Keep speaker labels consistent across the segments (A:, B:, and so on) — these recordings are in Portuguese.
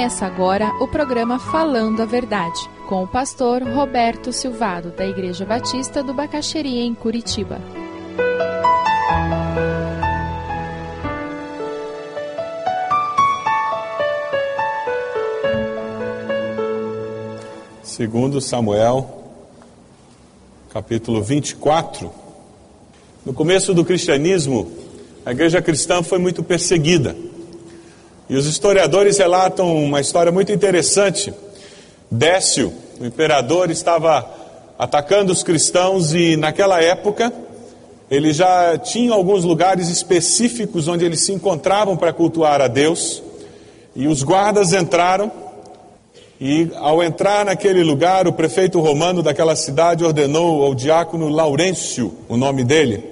A: Começa agora o programa Falando a Verdade, com o pastor Roberto Silvado, da Igreja Batista do Bacaxeria, em Curitiba.
B: Segundo Samuel, capítulo 24. No começo do cristianismo, a igreja cristã foi muito perseguida. E os historiadores relatam uma história muito interessante. Décio, o imperador, estava atacando os cristãos e naquela época ele já tinha alguns lugares específicos onde eles se encontravam para cultuar a Deus. E os guardas entraram e ao entrar naquele lugar, o prefeito romano daquela cidade ordenou ao diácono Laurêncio, o nome dele,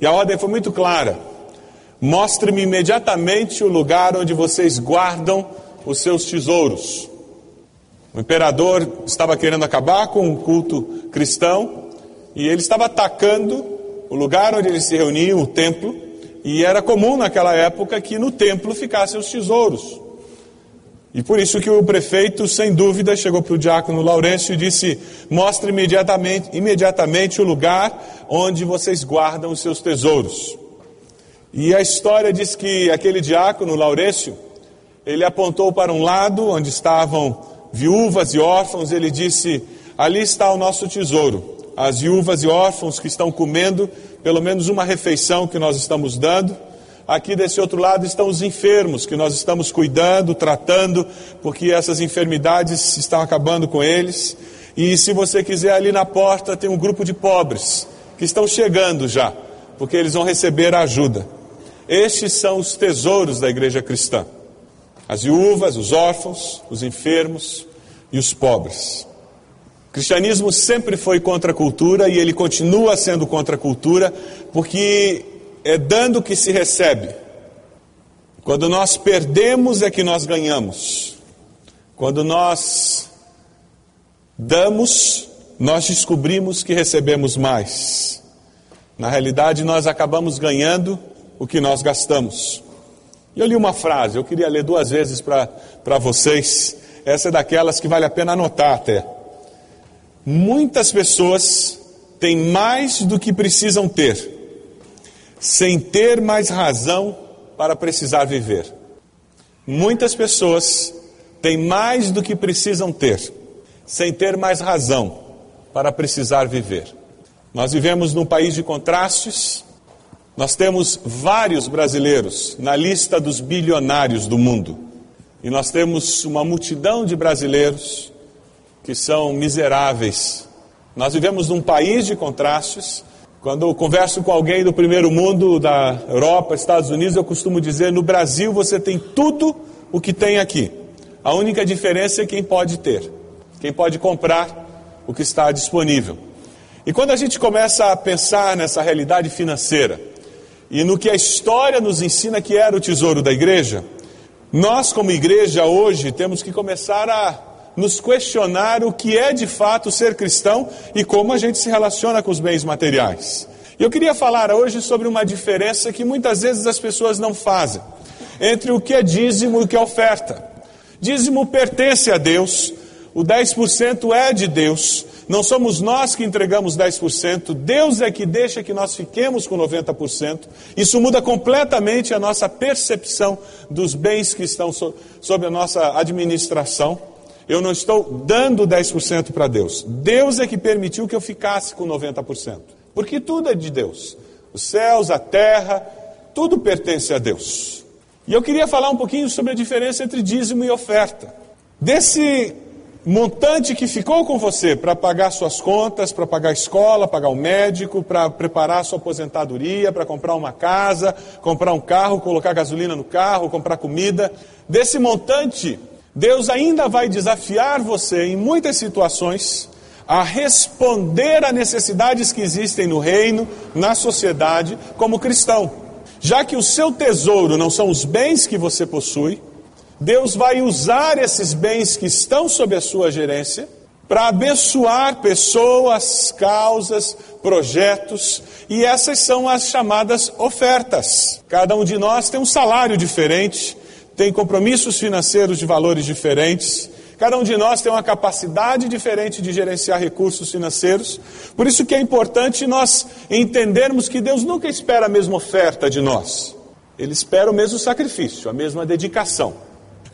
B: e a ordem foi muito clara: Mostre-me imediatamente o lugar onde vocês guardam os seus tesouros. O imperador estava querendo acabar com o culto cristão e ele estava atacando o lugar onde eles se reuniam, o templo, e era comum naquela época que no templo ficassem os tesouros. E por isso que o prefeito, sem dúvida, chegou para o diácono Laurêncio e disse: Mostre imediatamente, imediatamente o lugar onde vocês guardam os seus tesouros. E a história diz que aquele diácono, Laurêncio, ele apontou para um lado onde estavam viúvas e órfãos, ele disse: Ali está o nosso tesouro. As viúvas e órfãos que estão comendo pelo menos uma refeição que nós estamos dando. Aqui desse outro lado estão os enfermos que nós estamos cuidando, tratando, porque essas enfermidades estão acabando com eles. E se você quiser, ali na porta tem um grupo de pobres que estão chegando já, porque eles vão receber a ajuda. Estes são os tesouros da igreja cristã: as viúvas, os órfãos, os enfermos e os pobres. O cristianismo sempre foi contra a cultura e ele continua sendo contra a cultura, porque é dando que se recebe. Quando nós perdemos é que nós ganhamos. Quando nós damos, nós descobrimos que recebemos mais. Na realidade, nós acabamos ganhando o que nós gastamos. Eu li uma frase, eu queria ler duas vezes para vocês. Essa é daquelas que vale a pena anotar até. Muitas pessoas têm mais do que precisam ter, sem ter mais razão para precisar viver. Muitas pessoas têm mais do que precisam ter, sem ter mais razão para precisar viver. Nós vivemos num país de contrastes, nós temos vários brasileiros na lista dos bilionários do mundo. E nós temos uma multidão de brasileiros que são miseráveis. Nós vivemos num país de contrastes. Quando eu converso com alguém do primeiro mundo, da Europa, Estados Unidos, eu costumo dizer: no Brasil você tem tudo o que tem aqui. A única diferença é quem pode ter, quem pode comprar o que está disponível. E quando a gente começa a pensar nessa realidade financeira, e no que a história nos ensina que era o tesouro da igreja, nós, como igreja, hoje temos que começar a nos questionar o que é de fato ser cristão e como a gente se relaciona com os bens materiais. Eu queria falar hoje sobre uma diferença que muitas vezes as pessoas não fazem entre o que é dízimo e o que é oferta. Dízimo pertence a Deus, o 10% é de Deus, não somos nós que entregamos 10%, Deus é que deixa que nós fiquemos com 90%. Isso muda completamente a nossa percepção dos bens que estão so sob a nossa administração. Eu não estou dando 10% para Deus. Deus é que permitiu que eu ficasse com 90%. Porque tudo é de Deus. Os céus, a terra, tudo pertence a Deus. E eu queria falar um pouquinho sobre a diferença entre dízimo e oferta. Desse montante que ficou com você para pagar suas contas, para pagar a escola, pagar o médico, para preparar sua aposentadoria, para comprar uma casa, comprar um carro, colocar gasolina no carro, comprar comida. Desse montante, Deus ainda vai desafiar você em muitas situações a responder a necessidades que existem no reino, na sociedade, como cristão. Já que o seu tesouro não são os bens que você possui, Deus vai usar esses bens que estão sob a sua gerência para abençoar pessoas, causas, projetos, e essas são as chamadas ofertas. Cada um de nós tem um salário diferente, tem compromissos financeiros de valores diferentes. Cada um de nós tem uma capacidade diferente de gerenciar recursos financeiros. Por isso que é importante nós entendermos que Deus nunca espera a mesma oferta de nós. Ele espera o mesmo sacrifício, a mesma dedicação.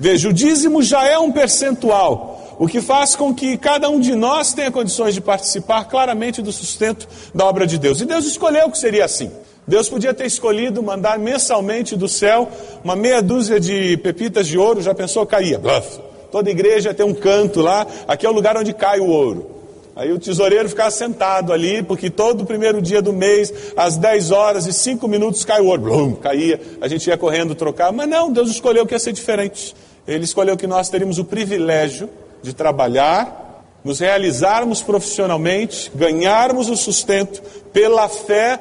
B: Veja, o dízimo já é um percentual, o que faz com que cada um de nós tenha condições de participar claramente do sustento da obra de Deus. E Deus escolheu que seria assim. Deus podia ter escolhido mandar mensalmente do céu uma meia dúzia de pepitas de ouro, já pensou, caía. Bluff. Toda igreja tem um canto lá, aqui é o lugar onde cai o ouro. Aí o tesoureiro ficava sentado ali, porque todo primeiro dia do mês, às 10 horas e 5 minutos, cai o ouro. Blum, caía, a gente ia correndo trocar. Mas não, Deus escolheu que ia ser diferente. Ele escolheu que nós teríamos o privilégio de trabalhar, nos realizarmos profissionalmente, ganharmos o sustento pela fé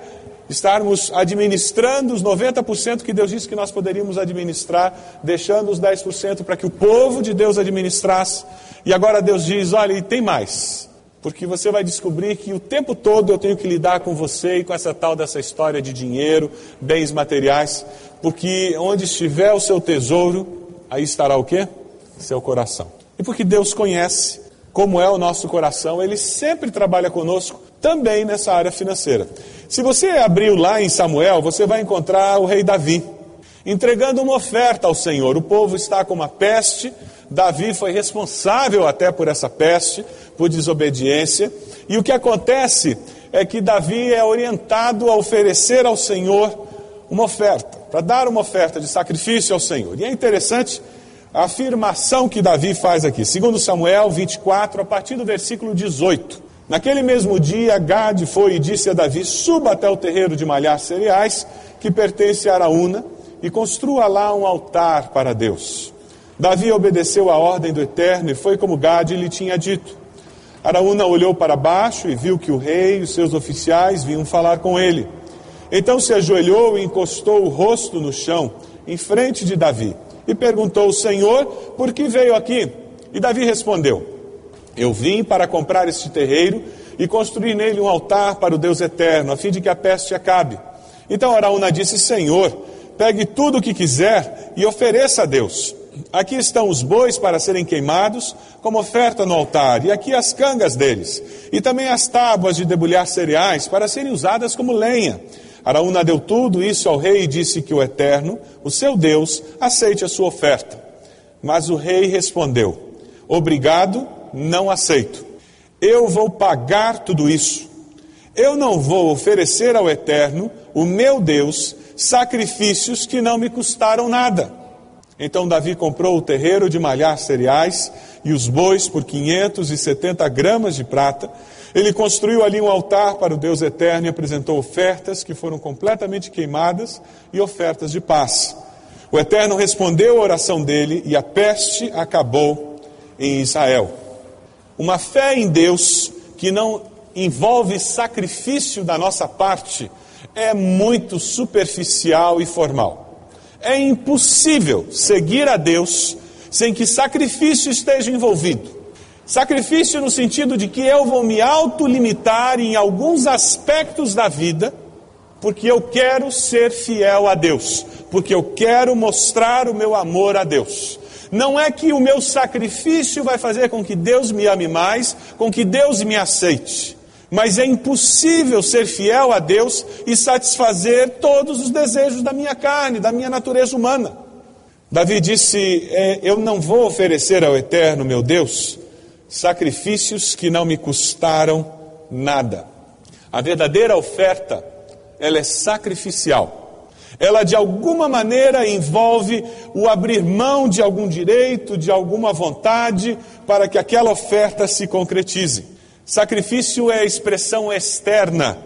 B: estarmos administrando os 90% que Deus disse que nós poderíamos administrar, deixando os 10% para que o povo de Deus administrasse. E agora Deus diz: olha, e tem mais. Porque você vai descobrir que o tempo todo eu tenho que lidar com você e com essa tal dessa história de dinheiro, bens materiais, porque onde estiver o seu tesouro, aí estará o quê? Seu coração. E porque Deus conhece como é o nosso coração, Ele sempre trabalha conosco também nessa área financeira. Se você abriu lá em Samuel, você vai encontrar o rei Davi entregando uma oferta ao Senhor. O povo está com uma peste, Davi foi responsável até por essa peste, por desobediência, e o que acontece é que Davi é orientado a oferecer ao Senhor uma oferta, para dar uma oferta de sacrifício ao Senhor. E é interessante a afirmação que Davi faz aqui, segundo Samuel 24, a partir do versículo 18. Naquele mesmo dia, Gade foi e disse a Davi: Suba até o terreiro de malhar cereais, que pertence a Araúna, e construa lá um altar para Deus. Davi obedeceu a ordem do Eterno e foi como Gade lhe tinha dito. Araúna olhou para baixo e viu que o rei e os seus oficiais vinham falar com ele. Então se ajoelhou e encostou o rosto no chão, em frente de Davi, e perguntou: Senhor, por que veio aqui? E Davi respondeu: eu vim para comprar este terreiro e construir nele um altar para o Deus eterno, a fim de que a peste acabe. Então Araúna disse: Senhor, pegue tudo o que quiser e ofereça a Deus. Aqui estão os bois para serem queimados como oferta no altar, e aqui as cangas deles, e também as tábuas de debulhar cereais para serem usadas como lenha. Araúna deu tudo isso ao rei e disse que o Eterno, o seu Deus, aceite a sua oferta. Mas o rei respondeu: Obrigado não aceito. Eu vou pagar tudo isso. Eu não vou oferecer ao Eterno, o meu Deus, sacrifícios que não me custaram nada. Então Davi comprou o terreiro de malhar cereais e os bois por 570 gramas de prata. Ele construiu ali um altar para o Deus eterno e apresentou ofertas que foram completamente queimadas e ofertas de paz. O Eterno respondeu a oração dele e a peste acabou em Israel. Uma fé em Deus que não envolve sacrifício da nossa parte é muito superficial e formal. É impossível seguir a Deus sem que sacrifício esteja envolvido. Sacrifício no sentido de que eu vou me autolimitar em alguns aspectos da vida, porque eu quero ser fiel a Deus, porque eu quero mostrar o meu amor a Deus. Não é que o meu sacrifício vai fazer com que Deus me ame mais, com que Deus me aceite. Mas é impossível ser fiel a Deus e satisfazer todos os desejos da minha carne, da minha natureza humana. Davi disse: é, Eu não vou oferecer ao Eterno, meu Deus, sacrifícios que não me custaram nada. A verdadeira oferta, ela é sacrificial ela de alguma maneira envolve o abrir mão de algum direito, de alguma vontade, para que aquela oferta se concretize. Sacrifício é a expressão externa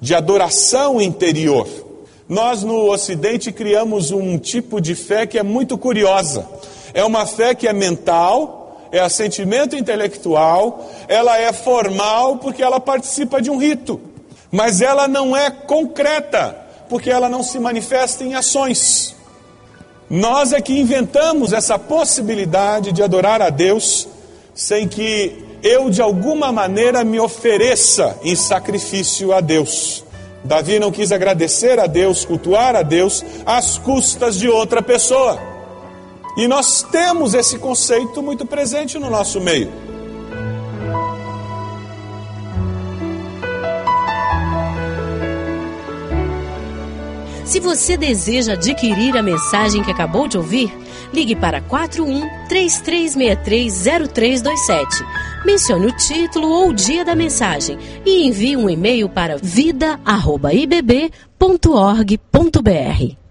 B: de adoração interior. Nós no Ocidente criamos um tipo de fé que é muito curiosa. É uma fé que é mental, é assentimento intelectual, ela é formal porque ela participa de um rito, mas ela não é concreta porque ela não se manifesta em ações. Nós é que inventamos essa possibilidade de adorar a Deus sem que eu de alguma maneira me ofereça em sacrifício a Deus. Davi não quis agradecer a Deus, cultuar a Deus às custas de outra pessoa. E nós temos esse conceito muito presente no nosso meio.
C: Se você deseja adquirir a mensagem que acabou de ouvir, ligue para 41 33630327. Mencione o título ou o dia da mensagem e envie um e-mail para vida@ibb.org.br.